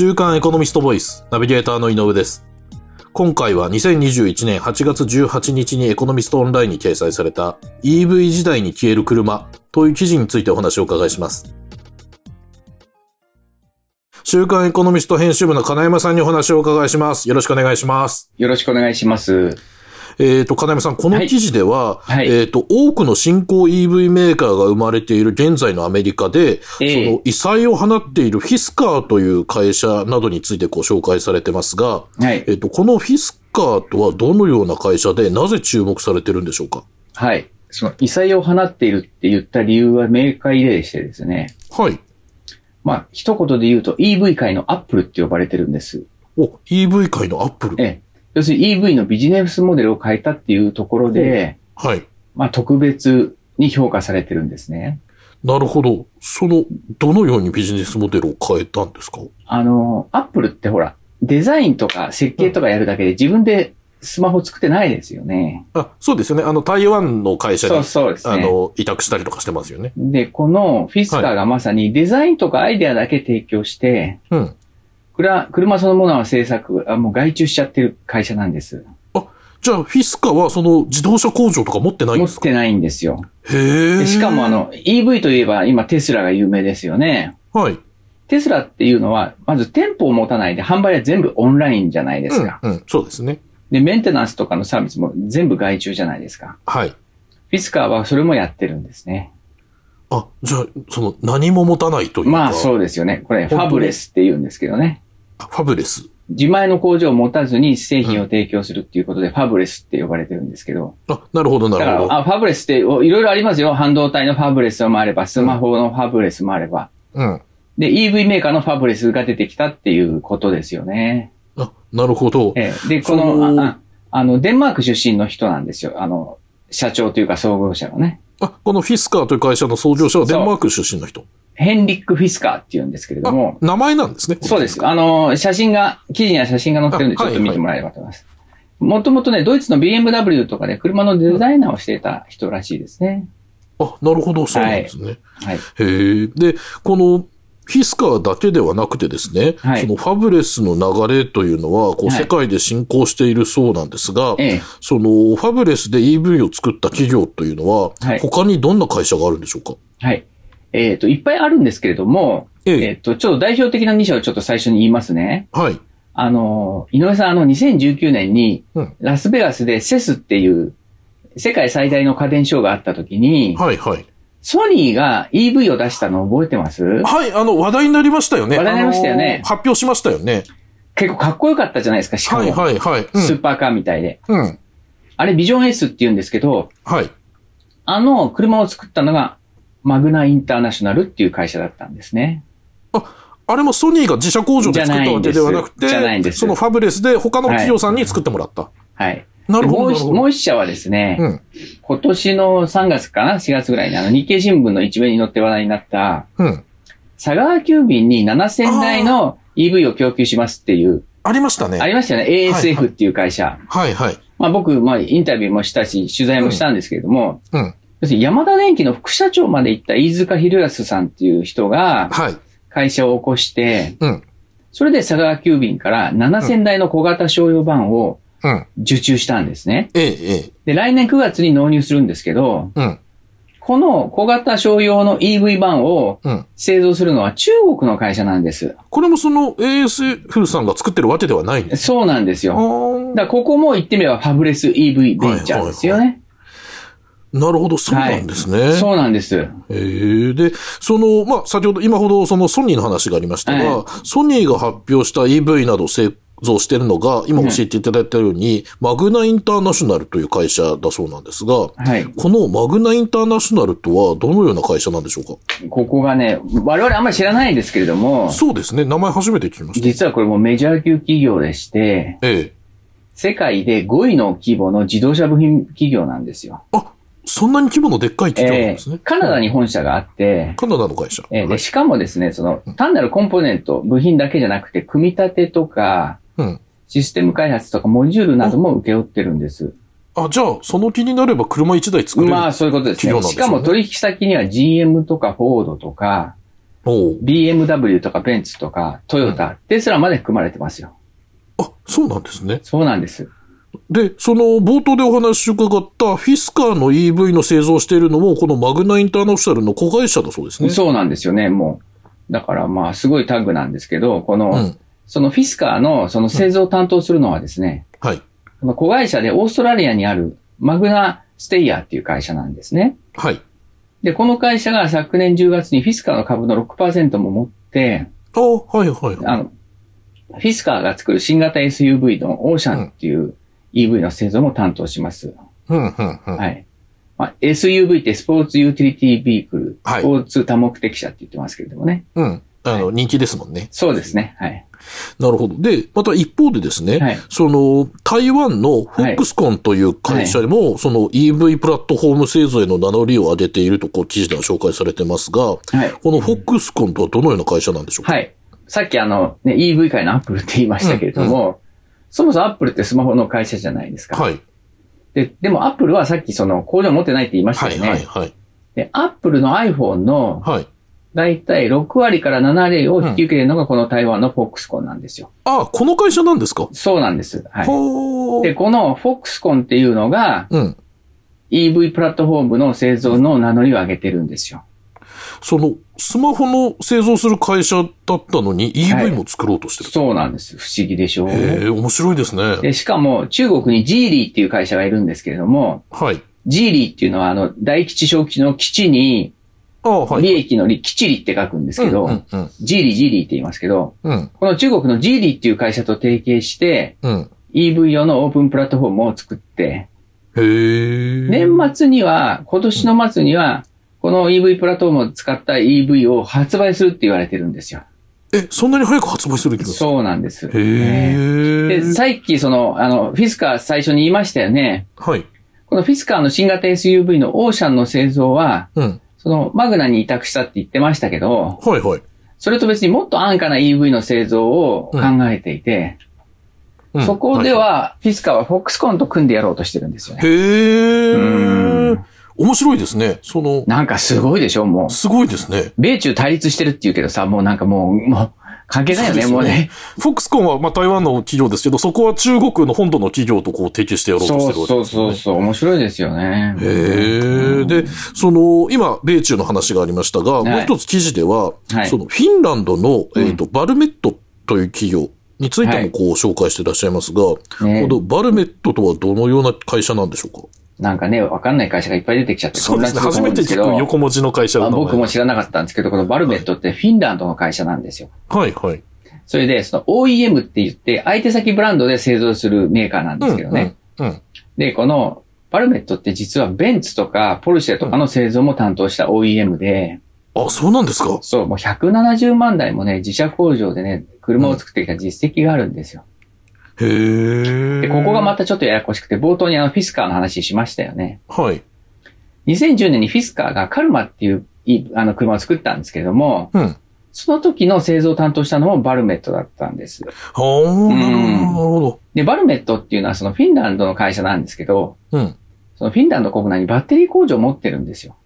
週刊エコノミストボイス、ナビゲーターの井上です。今回は2021年8月18日にエコノミストオンラインに掲載された EV 時代に消える車という記事についてお話をお伺いします。週刊エコノミスト編集部の金山さんにお話をお伺いします。よろしくお願いします。よろしくお願いします。えっ、と、金山さん、この記事では、はいはいえっ、と、多くの新興 EV メーカーが生まれている現在のアメリカで、ええその異彩を放っているフィスカーという会社などについてご紹介されてますが、はいえ。っ、と、このフィスカーとはどのような会社で、なぜ注目されてるんでしょうか？はい。その異彩を放っているって言った理由は明快でしてですね。はい。まあ、一言で言うと EV 界のアップルって呼ばれてるんです。お、EV 界のアップル。ええ。要するに EV のビジネスモデルを変えたっていうところで、はい。まあ、特別に評価されてるんですね。なるほど。その、どのようにビジネスモデルを変えたんですか？あの、アップルってほら、デザインとか設計とかやるだけで自分でスマホ作ってないですよね。あ、そうですよね。あの、台湾の会社に、そうそうですね。あの、委託したりとかしてますよね。で、このフィスカーがまさにデザインとかアイデアだけ提供して、うん。車そのものは制作、あもう外注しちゃってる会社なんです。じゃあ、フィスカはその自動車工場とか持ってないん持っですか？てないんですよ。へえ。でしかもあ、の、EV といえば今テスラが有名ですよね。はい。テスラっていうのは、まず店舗を持たないで販売は全部オンラインじゃないですか。うん、うん、そうですね。で、メンテナンスとかのサービスも全部外注じゃないですか。はい。フィスカーはそれもやってるんですね。あ、じゃあ、その、何も持たないというか。まあそうですよね。これファブレスって言うんですけどね。あファブレス。自前の工場を持たずに製品を提供するっていうことで、ファブレスって呼ばれてるんですけど。あ、なるほど、なるほど。あ、ファブレスっておいろいろありますよ。半導体のファブレスもあれば、スマホのファブレスもあれば。うん。で、EV メーカーのファブレスが出てきたっていうことですよね。あ、なるほど。ええで、こそのの、あああの、デンマーク出身の人なんですよ。あの、社長というか創業者がね。あ、このフィスカーという会社の創業者はデンマーク出身の人？ヘンリック・フィスカーって言うんですけれどあも、、名前なんですね。そうです。あの、写真が、記事には写真が載ってるんで、ちあょっと見てもらえればと思います。もともとね、ドイツの BMW とかで車のデザイナーをしていた人らしいですね。あ、なるほど、そうなんですね。はい。へえ。で、この、フィスカーだけではなくてですね、はいそのファブレスの流れというのは、こう、はい世界で進行しているそうなんですが、ええ。その、ファブレスで EV を作った企業というのは、はい他にどんな会社があるんでしょうか？はい。えっ、と、いっぱいあるんですけれども、えええっ、と、ちょっと代表的な2社をちょっと最初に言いますね。はい。あの、井上さん、あの、2019年にうん、ラスベガスでセスっていう、世界最大の家電ショーがあった時に、はい、はい。ソニーが EV を出したの覚えてます？はい、あの、話題になりましたよね。話題になりましたよね発表しましたよね。結構かっこよかったじゃないですか、しかも。はい、はい、はい。うん。スーパーカーみたいで。うん。あれ、ビジョン S って言うんですけど、はい。あの車を作ったのが、マグナインターナショナルっていう会社だったんですね。あれもソニーが自社工場で作ったわけではなくて、そのファブレスで他の企業さんに作ってもらった。はい。なるほど、もう一社はですね、うん。今年の3月かな ?4 月ぐらいにあの日経新聞の一面に載って話題になった、うん。佐川急便に7000台の EV を供給しますっていう、ありましたね。ありましたよね。ASF っていう会社。はい、はい。まあ僕、まあインタビューもしたし、取材もしたんですけれども、うん。要するにヤマダ電機の副社長まで行った飯塚博康さんっていう人がはい。会社を起こして、うん。それで佐川急便から7000台の小型商用版をうん。受注したんですね。ええ、ええ。で、来年9月に納入するんですけど、うん。この小型商用の EV 版をうん。製造するのは中国の会社なんです。これもその ASF さんが作ってるわけではないんです。そうなんですあよ。ーだここも言ってみればファブレス EV ベンチャーですよね。なるほど、そうなんですね。そうなんです。ええで、その、まあ、先ほど、今ほどそのソニーの話がありましたが、はソニーが発表した EV などを製造しているのが、今教えていただいたように、マグナインターナショナルという会社だそうなんですが、はい。このマグナインターナショナルとはどのような会社なんでしょうか？ここがね、我々あんまり知らないんですけれども、そうですね。名前初めて聞きました。実はこれもメジャー級企業でして、ええ。世界で5位の規模の自動車部品企業なんですよ。あ、そんなに規模のでっかい企業なんえですね。ーカナダに本社があって、カナダの会社。えーで、はいしかもですね、その、単なるコンポーネント、部品だけじゃなくて、組み立てとか、うん。システム開発とか、モジュールなども請け負ってるんです。あ、じゃあ、その気になれば車一台作れる。まあ、そういうことですね。企業なんでしょうねしかも取引先には GM とかフォードとか、BMW とかベンツとかトヨタ、テスラまで含まれてますよ。あ、そうなんですね。そうなんです。で、その冒頭でお話伺ったフィスカーの EV の製造をしているのも、このマグナインターナショナルの子会社だそうですね。そうなんですよね、もう。だからまあ、すごいタッグなんですけど、この、うん。そのフィスカーのその製造を担当するのはですね、はい。この子会社でオーストラリアにあるマグナステイヤーっていう会社なんですね。はい。で、この会社が昨年10月にフィスカーの株の6%も持って、あはいはいはい。あの、フィスカーが作る新型 SUV のオーシャンっていう EV の製造も担当します。うん、うん、うん。はい。まあ、SUV ってスポーツユーティリティビークル、はいスポーツ多目的車って言ってますけれどもね。うん。あの、人気ですもんね。そうですね。はい。なるほど。で、また一方でですね、はいその、台湾のフォックスコンという会社でも、その EV プラットフォーム製造への名乗りを上げていると、こう、記事では紹介されてますが、はい。このフォックスコンとはどのような会社なんでしょうか？はい。さっきあの、ね、EV 界のアップルって言いましたけれども、そもそもアップルってスマホの会社じゃないですか。はい。で、でもアップルはさっきその工場持ってないって言いましたはい、よね。はい、はい。で、アップルの iPhone のはい。だいたい6割から7割を引き受けるのがこの台湾のフォックスコンなんですよ。あ、この会社なんですか？そうなんです。はい。で、このフォックスコンっていうのがうん。EV プラットフォームの製造の名乗りを上げてるんですよ。その、スマホの製造する会社だったのにはい EV も作ろうとしてる。そうなんです。不思議でしょう。へえ、面白いですね。で、しかも中国にジーリーっていう会社がいるんですけれども、はい。ジーリーっていうのはあの、大吉小吉の基地に、あはい。利益の利、吉利って書くんですけど、うん、うん、ジーリー、ジーリーって言いますけど、うん。この中国のジーリーっていう会社と提携して、うん。EV 用のオープンプラットフォームを作って、へえ。年末には、今年の末には、この EV プラットフォームを使った EV を発売するって言われてるんですよ。え、そんなに早く発売する気がする？そうなんです。へえ。で、さっきその、あの、フィスカー最初に言いましたよね。はい。このフィスカーの新型 SUV のオーシャンの製造は、うん。そのマグナに委託したって言ってましたけど、はいはい。それと別にもっと安価な EV の製造を考えていて、うんそこでは、フィスカーはフォックスコンと組んでやろうとしてるんですよね。へえうん。面白いですね。その、なんかすごいでしょもう。すごいですね。米中対立してるって言うけどさ、もうなんかもう、もう、関係ないよね、そうねもうね。フォックスコンは、まあ、台湾の企業ですけど、そこは中国の本土の企業とこう提携してやろうとしてるわけそうそうですよね。そうそう、面白いですよね。へえ。で、その、今、米中の話がありましたが、いもう一つ記事では、はいその、フィンランドの、うんえっ、と、バルメットという企業についてはいもこう紹介していらっしゃいますが、ねこのバルメットとはどのような会社なんでしょうか？なんかね、わかんない会社がいっぱい出てきちゃってそうですね。初めて聞く横文字の会社まあの僕も知らなかったんですけど、このバルメットってフィンランドの会社なんですよ。はいはい。それで、その OEM って言って、相手先ブランドで製造するメーカーなんですけどね。うん。うん。で、このバルメットって実はベンツとかポルシェとかの製造も担当した OEM で、あ、そうなんですか？そう、もう170万台もね、自社工場でね、車を作ってきた実績があるんですよ。へえ。で、ここがまたちょっとややこしくて、冒頭にあのフィスカーの話しましたよね。はい。2010年にフィスカーがカルマっていういあの車を作ったんですけれども、うん。その時の製造を担当したのもバルメットだったんです。はあ、なるほど。で、バルメットっていうのはそのフィンランドの会社なんですけど、うん。そのフィンランド国内にバッテリー工場を持ってるんですよ。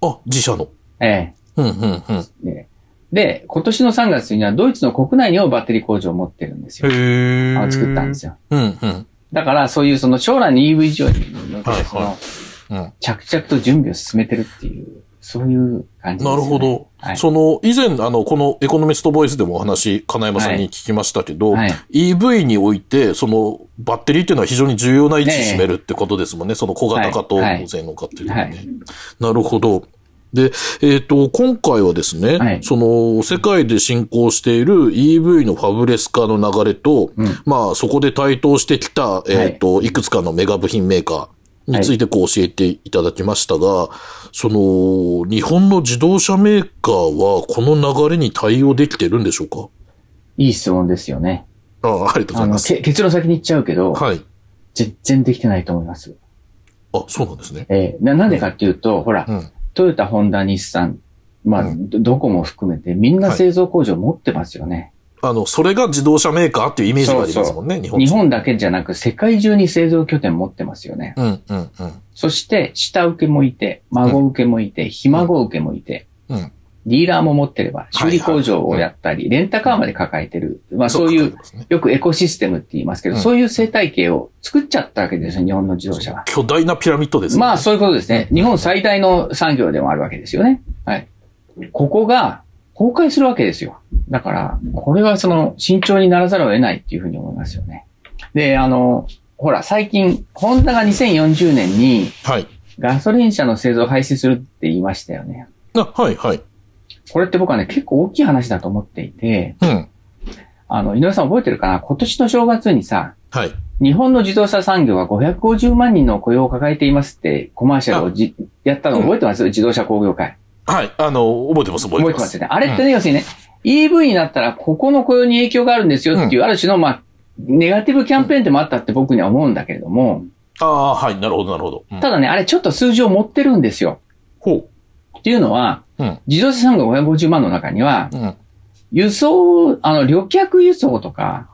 あ、自社の。えうん、うん、うん。で、今年の3月にはドイツの国内にもバッテリー工場を持ってるんですよ。へえ。あの作ったんですよ。うん、うん。だから、そういうその将来の EV 上に向けて、そはいの、うん。着々と準備を進めてるっていう、そういう感じです、ね。なるほど。はいその、以前、あの、このエコノミストボイスでもお話、金山さんに聞きましたけど、はい EV において、その、バッテリーっていうのは非常に重要な位置に占めるってことですもんね。その小型化とはい無線の化っていうのはね。はいなるほど。で、えっ、と、今回はですね、はいその、世界で進行している EV のファブレス化の流れと、うんまあ、そこで台頭してきた、えっ、と、いくつかのメガ部品メーカーについてこう教えていただきましたが、その、日本の自動車メーカーはこの流れに対応できてるんでしょうか？いい質問ですよね。ああありがとうございます。け結論先に言っちゃうけど、はい。全然できてないと思います。あ、そうなんですね。えーな、なんでかっていうと、ほら、うん。トヨタ、ホンダ、日産、まあ、うんどどこも含めてみんな製造工場持ってますよね。あの、それが自動車メーカーっていうイメージがありますもんね、日本日人本だけじゃなく世界中に製造拠点持ってますよね。うん、うん、うん。そして、下請けもいて、孫請けもいて、ひ孫請けもいて、うん。ディーラーも持ってれば、修理工場をやったり、レンタカーまで抱えてる。まあそういう、よくエコシステムって言いますけど、うんそういう生態系を作っちゃったわけですよ、日本の自動車は。巨大なピラミッドですね。まあそういうことですね。日本最大の産業でもあるわけですよね。はい。ここが崩壊するわけですよ。だから、これはその慎重にならざるを得ないっていうふうに思いますよね。で、あの、ほら、最近、ホンダが2040年にはい。ガソリン車の製造を廃止するって言いましたよね。あ、はい、はい。これって僕はね、結構大きい話だと思っていて、うん。あの、井上さん覚えてるかな？今年の正月にさ、はい。日本の自動車産業は550万人の雇用を抱えていますってコマーシャルをじやったの覚えてます、自動車工業会。はい。あの、覚えてます、覚えてま。覚えてますね。あれってね、要するにね、EV になったらここの雇用に影響があるんですよっていう、ある種の、まあ、ネガティブキャンペーンでもあったって僕には思うんだけれども、ああ、はい。なるほど、なるほど。うんただね、あれちょっと数字を持ってるんですよ。ほっていうのは、う。うん。自動車産業550万の中には、うん。輸送、あの、旅客輸送とか、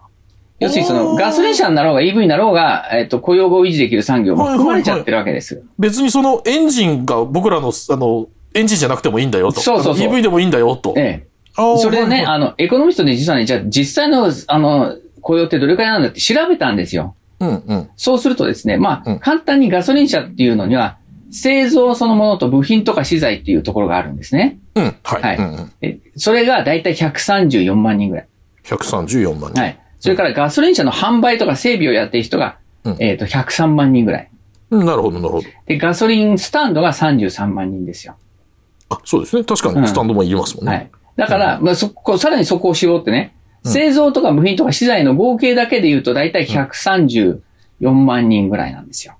要するにそのガソリン車になろうが EV になろうが、えっと、雇用を維持できる産業も含まれちゃってるわけです。別にそのエンジンが僕らの、あの、エンジンじゃなくてもいいんだよと。そうそうそう EV でもいいんだよと。ええ。それでね、はいはいあの、エコノミストで実はね、じゃあ実際の、あの、雇用ってどれくらいなんだって調べたんですよ。うん、うん。そうするとですね、まあ、うん簡単にガソリン車っていうのには、製造そのものと部品とか資材っていうところがあるんですね。うん、はい。はいうんうん、えそれがだいたい134万人ぐらい。134万人。はい。それからガソリン車の販売とか整備をやってる人が、うんえっ、と、103万人ぐらい。うんなるほど、なるほど。で、ガソリンスタンドが33万人ですよ。あ、そうですね。確かうんにスタンドもいりますもんね。はい。だから、まあ、そこ、さらにそこを絞ってね、うん製造とか部品とか資材の合計だけで言うと、だいたい134万人ぐらいなんですよ。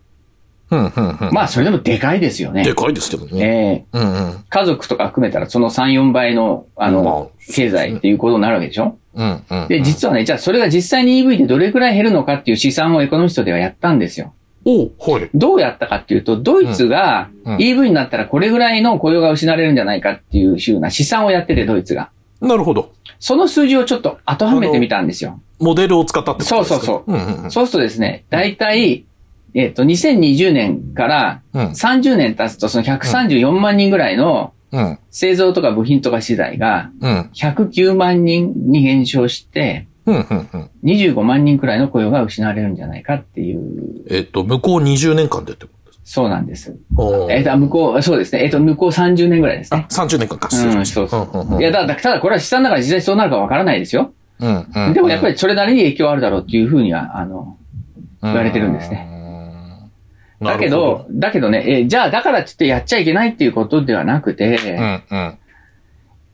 うん、うん、うん。まあ、それでもでかいですよね。でかいですけどね。ええうん、うん。家族とか含めたらその3、4倍の、あの、まあ経済っていうことになるわけでしょ？うん、うん。で、実はね、じゃあそれが実際に EV でどれくらい減るのかっていう試算をエコノミストではやったんですよ。おはい。どうやったかっていうと、ドイツがうんうん EV になったらこれぐらいの雇用が失われるんじゃないかっていうふうな試算をやってて、ドイツが。なるほど。その数字をちょっと当てはめてみたんですよ。モデルを使ったってことですか？そうそうそう。うん、うんうん。そうするとですね、だいたい、えっ、と、2020年からうん、30年経つと、その134万人ぐらいのうん、製造とか部品とか資材がうん、109万人に減少して、うん、うん、うん。25万人くらいの雇用が失われるんじゃないかっていう、えっと、向こう20年間でってことですそうなんです。えっ、と、向こう、そうですね。えっ、と、向こう30年ぐらいですあね、。30年間か。うん、そうそう。うんうんうんいや、だ、だただこれは試算だから実際そうなるかわからないですよ。うん、うん。でもやっぱりそれなりに影響あるだろうっていうふうには、あの、言われてるんですねねだけど、、だけどね、えじゃあだからって言ってやっちゃいけないっていうことではなくて、うん、うん。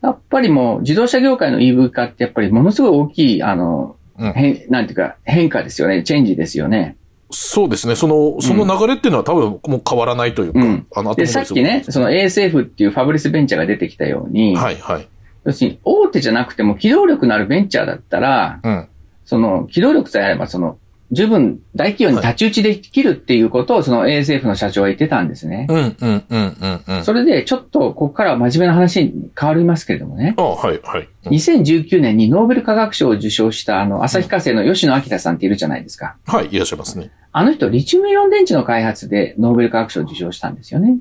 やっぱりもう自動車業界の EV 化ってやっぱりものすごい大きい、あの、うん変、なんていうか変化ですよね。チェンジですよね。そうですね。その、その流れっていうのは多分もう変わらないというか、うんあの、で、さっきね、その ASF っていうファブリスベンチャーが出てきたように、はい、はい。要するに大手じゃなくても機動力のあるベンチャーだったら、うん。その機動力さえあれば、その、十分大企業に太刀打ちできるっていうことを、その ASF の社長は言ってたんですね。うん、うん、うん、うん、うん。それで、ちょっと、ここからは真面目な話に変わりますけれどもね。あはい、はい。うん2019年にノーベル化学賞を受賞した、あの、旭化成の吉野明さんっているじゃないですか。はい、いらっしゃいますね。あの人、リチウムイオン電池の開発でノーベル化学賞を受賞したんですよね。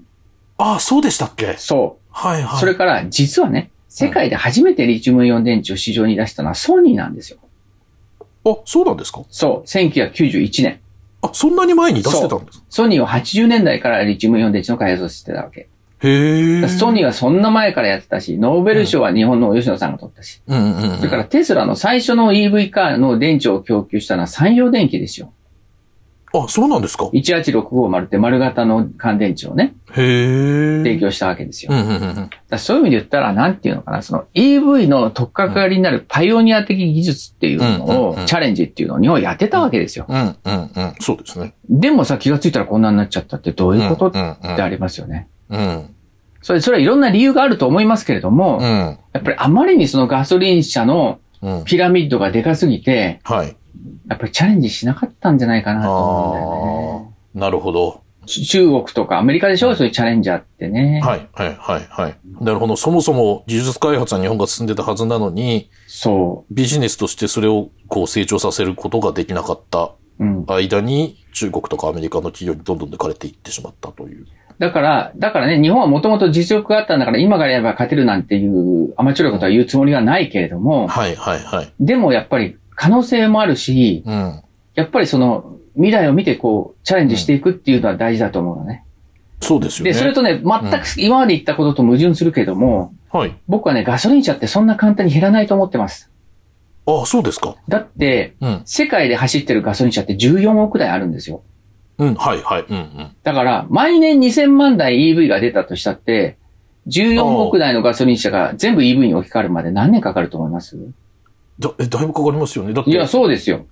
あそうでしたっけ？そはい、う。はい。それから、実はね、世界で初めてリチウムイオン電池を市場に出したのはソニーなんですよ。あ、そうなんですか？そう。1991年。あ、そんなに前に出してたんですか？ソニーは80年代からリチウムイオン電池の開発をしてたわけ。へえ。ソニーはそんな前からやってたし、ノーベル賞は日本の吉野さんが取ったし。うんうんうん。それからテスラの最初の EV カーの電池を供給したのは産業電機ですよ。あ、そうなんですか？18650って丸型の乾電池をね、へえ。提供したわけですよ。うんうんうんうん。らそういう意味で言ったら、なんていうのかな、その EV の取っかかりになるパイオニア的技術っていうのうんうんうんを、チャレンジっていうのを日本はやってたわけですよ。うんうんうん。そうですね。でもさ、気がついたらこんなになっちゃったってどういうこと？っうんうんてありますよね。うん。それ、それはいろんな理由があると思いますけれども、うん。やっぱりあまりにそのガソリン車のうん。ピラミッドがでかすぎて、はい。やっぱりチャレンジしなかったんじゃないかなと思うんだよね。なるほど。ち中国とかアメリカでしょ？そういうチャレンジャーってね。はい、はい、はい、はい。なるほど。そもそも技術開発は日本が進んでたはずなのに、そビジネスとしてそれをこう成長させることができなかったう。うん。間に中国とかアメリカの企業にどんどん抜かれていってしまったという。だから、だからね、日本はもともと実力があったんだから、今からやれば勝てるなんていう、甘っちょろいことは言うつもりはないけれども、はいはいはい。でもやっぱり可能性もあるし、うん。やっぱりその、未来を見てこう、チャレンジしていくっていうのは大事だと思うのね。そうですよね。で、それとね、全く今まで言ったことと矛盾するけれども、はい。僕はね、ガソリン車ってそんな簡単に減らないと思ってます。あそうですか。だって、うん。世界で走ってるガソリン車って14億台あるんですよ。うん、はいはい。うんうん。だから、毎年2000万台 EV が出たとしたって、14億台のガソリン車が全部 EV に置き換わるまで何年かかると思います？だ、え、だいぶかかりますよね。だって、いや、そうですよ。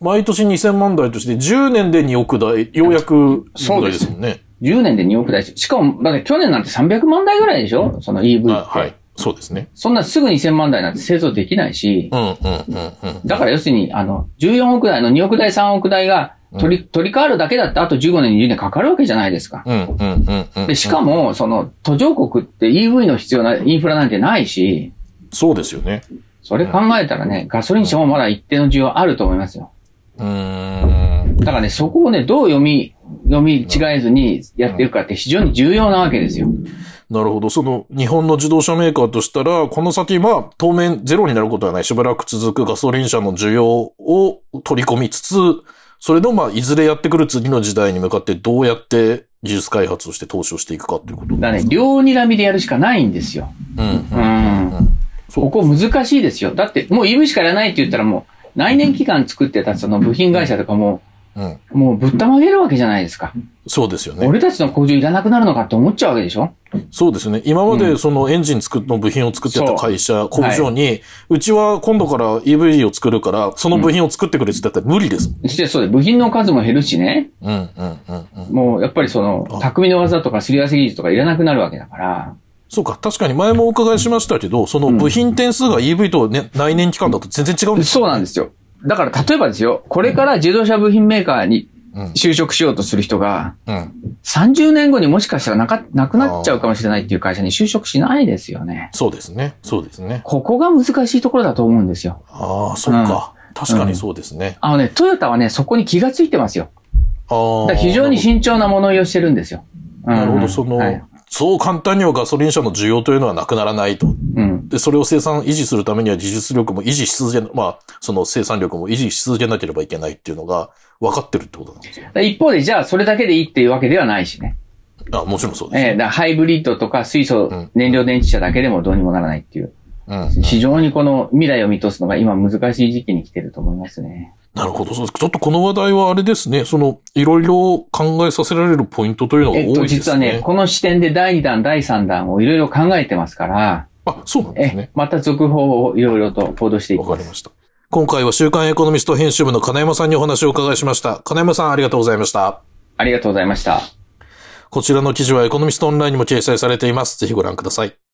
毎年2000万台として10年で2億台、ようやく2億台ですもんね。10年で2億台。しかも、だって去年なんて300万台ぐらいでしょ？その EV って。あはい。そうですね。そんなすぐ2000万台なんて製造できないし、うんうんうんうん。だから要するに、あの、14億台の2億台、3億台が取り、取り替わるだけだってあと15年、20年かかるわけじゃないですか。うんうんうんうん。で、しかも、その、途上国って EV の必要なインフラなんてないし、そうですよね。それ考えたらね、ガソリン車もまだ一定の需要あると思いますよ。うーん。だからね、そこをね、どう読み、読み違えずにやっていくかって非常に重要なわけですよ。なるほど。その、日本の自動車メーカーとしたら、この先、まあ、当面ゼロになることはない、しばらく続くガソリン車の需要を取り込みつつ、それの、まあ、いずれやってくる次の時代に向かってどうやって技術開発をして投資をしていくかということだね、両睨みでやるしかないんですよ。うん。うん。ここ難しいですよ。だって、もう EV しかやらないって言ったらもう、内燃機関作ってたその部品会社とかも、うん。もうぶったまげるわけじゃないですか。そうですよね。俺たちの工場いらなくなるのかって思っちゃうわけでしょ？そうですね。今まうでそのエンジン作っの部品を作ってた会社、工はい場に、うちは今度から EV を作るから、その部品を作ってくれって言ったら無理です。そしてそうで、部品の数も減るしね。うん、うん、うん、うん。もうやっぱりそのあ、匠の技とかすり合わせ技術とかいらなくなるわけだから。そうか。確かに前もお伺いしましたけど、その部品点数が EV と、ね、内燃機関だと全然違うんですそうなんですよ。だから例えばですよ、これから自動車部品メーカーにうん就職しようとする人が、うん。30年後にもしかしたらなか、なくなっちゃうかもしれないっていう会社に就職しないですよね。そうですね。そうですね。ここが難しいところだと思うんですよ。ああ、そうか。確かにそうですね。あのね、トヨタはね、そこに気がついてますよ。ああ。非常に慎重な物言いをしてるんですよ。うんなるほど、その、はいそう簡単にはガソリン車の需要というのはなくならないと。うん。で、それを生産、維持するためには技術力も維持し続け、まあ、その生産力も維持し続けなければいけないっていうのが分かってるってことなんですよ。一方で、じゃあそれだけでいいっていうわけではないしね。あ、もちろんそうです。ええだからハイブリッドとか水素ん燃料電池車だけでもどうにもならないっていう。うん。非常にこの未来を見通すのが今難しい時期に来てると思いますね。なるほど。そうちょっとこの話題はあれですね。その、いろいろ考えさせられるポイントというのが多えっと、いですね。実はね、この視点で第2弾、第3弾をいろいろ考えてますから、あ、そうなんですえね。、また続報をいろいろと報道していきます。わかりました。今回は週刊エコノミスト編集部の金山さんにお話をお伺いしました。金山さんありがとうございました。ありがとうございました。こちらの記事はエコノミストオンラインにも掲載されています。ぜひご覧ください。